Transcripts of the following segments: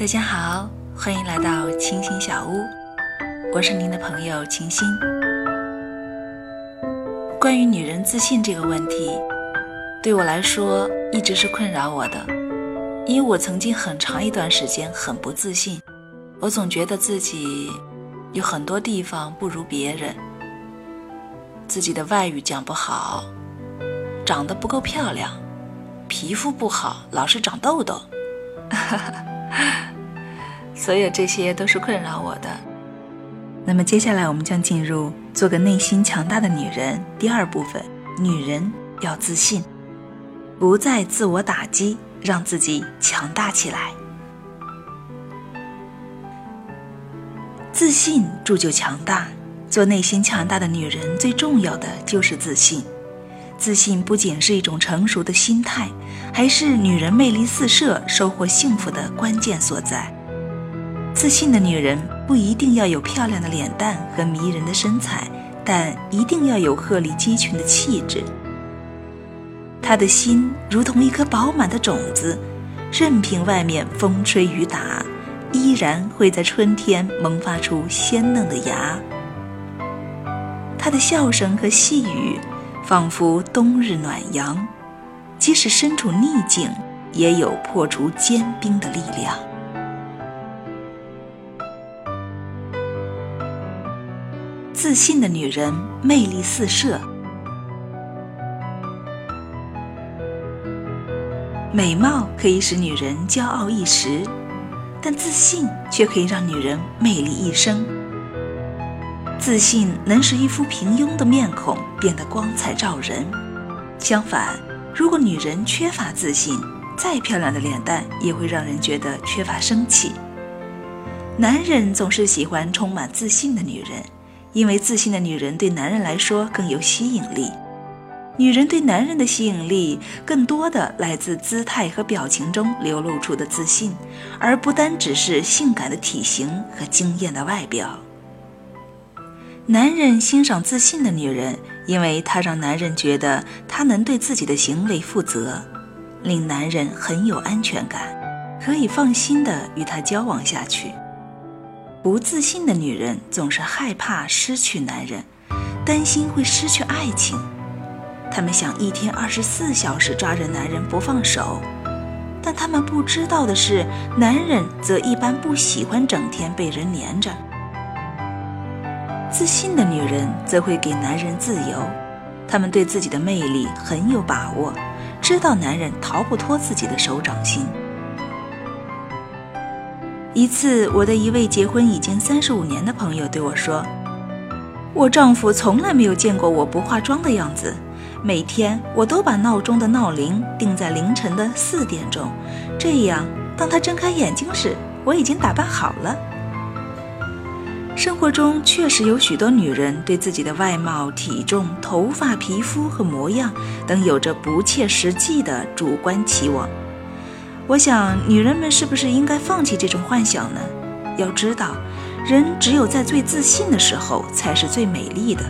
大家好，欢迎来到清新小屋，我是您的朋友清新。关于女人自信这个问题，对我来说一直是困扰我的，因为我曾经很长一段时间很不自信，我总觉得自己有很多地方不如别人，自己的外语讲不好，长得不够漂亮，皮肤不好，老是长痘痘。所有这些都是困扰我的。那么接下来我们将进入做个内心强大的女人第二部分：女人要自信，不再自我打击，让自己强大起来。自信铸就强大。做内心强大的女人，最重要的就是自信。自信不仅是一种成熟的心态，还是女人魅力四射、收获幸福的关键所在。自信的女人不一定要有漂亮的脸蛋和迷人的身材，但一定要有鹤立鸡群的气质。她的心如同一颗饱满的种子，任凭外面风吹雨打，依然会在春天萌发出鲜嫩的芽。她的笑声和细语。仿佛冬日暖阳，即使身处逆境，也有破除坚冰的力量。自信的女人魅力四射，美貌可以使女人骄傲一时，但自信却可以让女人魅力一生。自信能使一副平庸的面孔变得光彩照人。相反，如果女人缺乏自信，再漂亮的脸蛋也会让人觉得缺乏生气。男人总是喜欢充满自信的女人，因为自信的女人对男人来说更有吸引力。女人对男人的吸引力更多的来自姿态和表情中流露出的自信，而不单只是性感的体型和惊艳的外表。男人欣赏自信的女人，因为她让男人觉得她能对自己的行为负责，令男人很有安全感，可以放心的与她交往下去。不自信的女人总是害怕失去男人，担心会失去爱情，她们想一天二十四小时抓着男人不放手，但她们不知道的是，男人则一般不喜欢整天被人黏着。自信的女人则会给男人自由，她们对自己的魅力很有把握，知道男人逃不脱自己的手掌心。一次，我的一位结婚已经三十五年的朋友对我说：“我丈夫从来没有见过我不化妆的样子，每天我都把闹钟的闹铃定在凌晨的四点钟，这样当他睁开眼睛时，我已经打扮好了。”生活中确实有许多女人对自己的外貌、体重、头发、皮肤和模样等有着不切实际的主观期望。我想，女人们是不是应该放弃这种幻想呢？要知道，人只有在最自信的时候才是最美丽的。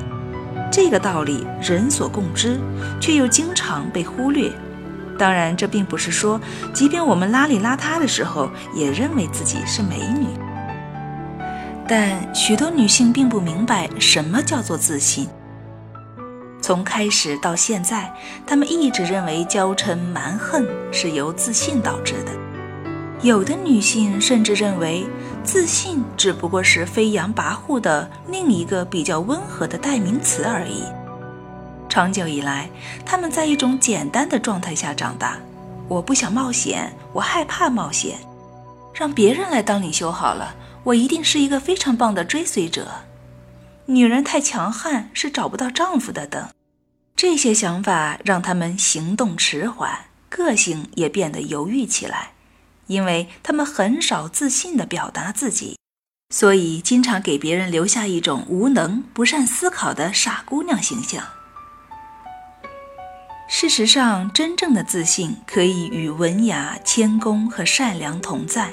这个道理人所共知，却又经常被忽略。当然，这并不是说，即便我们邋里邋遢的时候，也认为自己是美女。但许多女性并不明白什么叫做自信。从开始到现在，他们一直认为娇嗔蛮横是由自信导致的。有的女性甚至认为，自信只不过是飞扬跋扈的另一个比较温和的代名词而已。长久以来，他们在一种简单的状态下长大。我不想冒险，我害怕冒险，让别人来当领袖好了。我一定是一个非常棒的追随者。女人太强悍是找不到丈夫的等，这些想法让他们行动迟缓，个性也变得犹豫起来，因为他们很少自信地表达自己，所以经常给别人留下一种无能、不善思考的傻姑娘形象。事实上，真正的自信可以与文雅、谦恭和善良同在。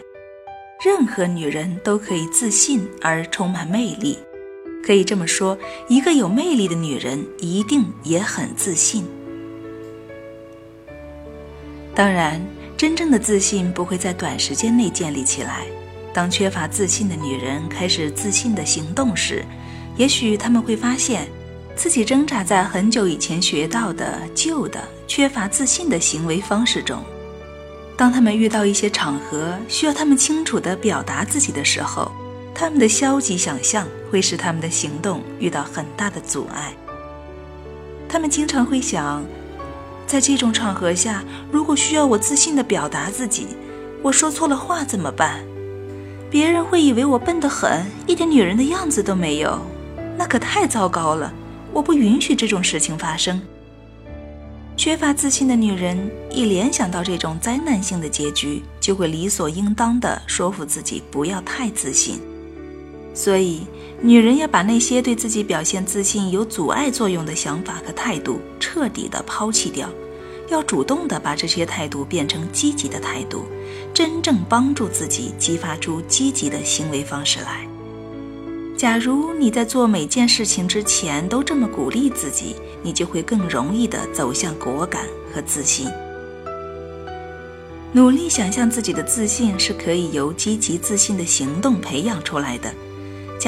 任何女人都可以自信而充满魅力，可以这么说，一个有魅力的女人一定也很自信。当然，真正的自信不会在短时间内建立起来。当缺乏自信的女人开始自信的行动时，也许他们会发现，自己挣扎在很久以前学到的旧的缺乏自信的行为方式中。当他们遇到一些场合需要他们清楚地表达自己的时候，他们的消极想象会使他们的行动遇到很大的阻碍。他们经常会想，在这种场合下，如果需要我自信地表达自己，我说错了话怎么办？别人会以为我笨得很，一点女人的样子都没有，那可太糟糕了！我不允许这种事情发生。缺乏自信的女人一联想到这种灾难性的结局，就会理所应当地说服自己不要太自信。所以，女人要把那些对自己表现自信有阻碍作用的想法和态度彻底的抛弃掉。要主动地把这些态度变成积极的态度，真正帮助自己激发出积极的行为方式来。假如你在做每件事情之前都这么鼓励自己，你就会更容易地走向果敢和自信。努力想象自己的自信是可以由积极自信的行动培养出来的。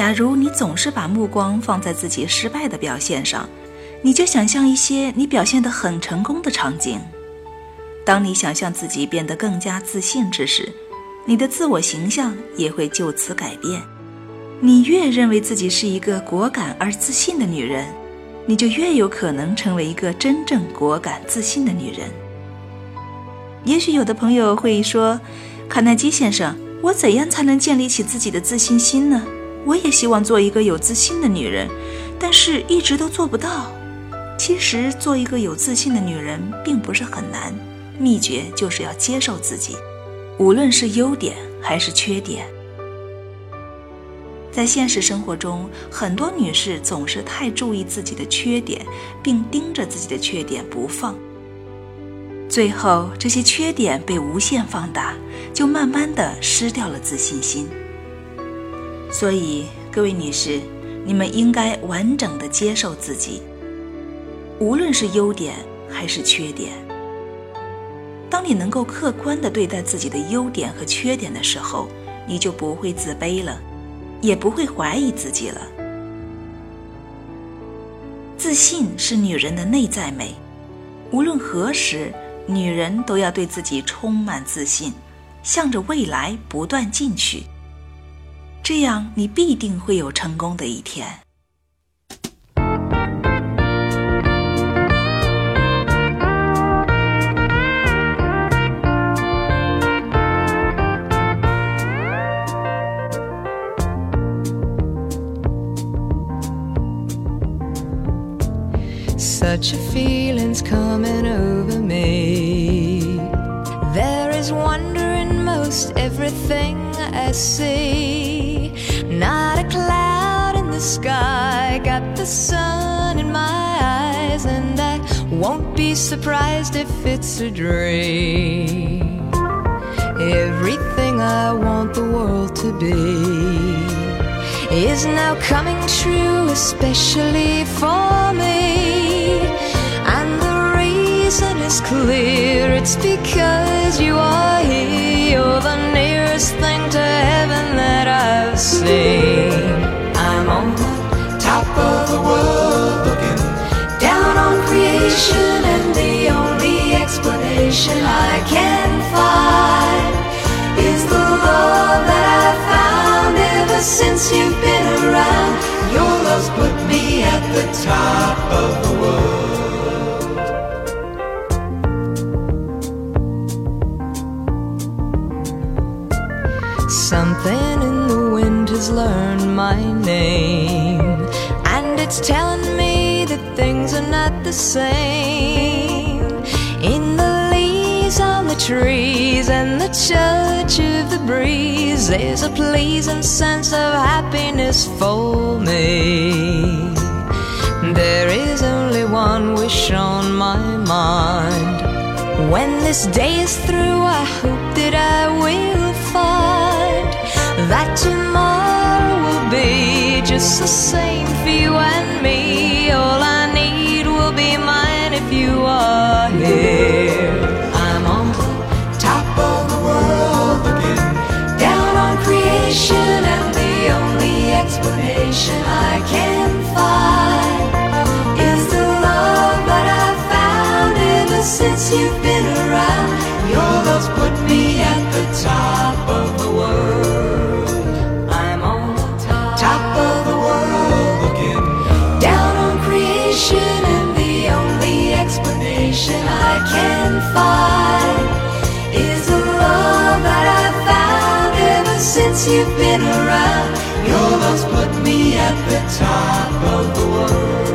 假如你总是把目光放在自己失败的表现上，你就想象一些你表现得很成功的场景。当你想象自己变得更加自信之时，你的自我形象也会就此改变。你越认为自己是一个果敢而自信的女人，你就越有可能成为一个真正果敢自信的女人。也许有的朋友会说：“卡耐基先生，我怎样才能建立起自己的自信心呢？我也希望做一个有自信的女人，但是一直都做不到。”其实，做一个有自信的女人并不是很难，秘诀就是要接受自己，无论是优点还是缺点。在现实生活中，很多女士总是太注意自己的缺点，并盯着自己的缺点不放，最后这些缺点被无限放大，就慢慢的失掉了自信心。所以，各位女士，你们应该完整的接受自己。无论是优点还是缺点，当你能够客观的对待自己的优点和缺点的时候，你就不会自卑了，也不会怀疑自己了。自信是女人的内在美，无论何时，女人都要对自己充满自信，向着未来不断进取，这样你必定会有成功的一天。Such a feeling's coming over me. There is wonder in most everything I see. Not a cloud in the sky, got the sun in my eyes, and I won't be surprised if it's a dream. Everything I want the world to be is now coming true, especially for me. And the reason is clear it's because you are here. You're the nearest on and the only explanation I can find is the love that I found ever since you've been around. Your love's put me at the top of the world. Something in the wind has learned my name, and it's telling me the same. In the leaves on the trees and the touch of the breeze, there's a pleasing sense of happiness for me. There is only one wish on my mind. When this day is through, I hope that I will find that tomorrow will be just the same since you've been around. Your love's put me at the top of the world. I'm on top, top of the world, looking down on creation, and the only explanation I can find is the love that I've found ever since you've been around. Your love's put me at the top of the world.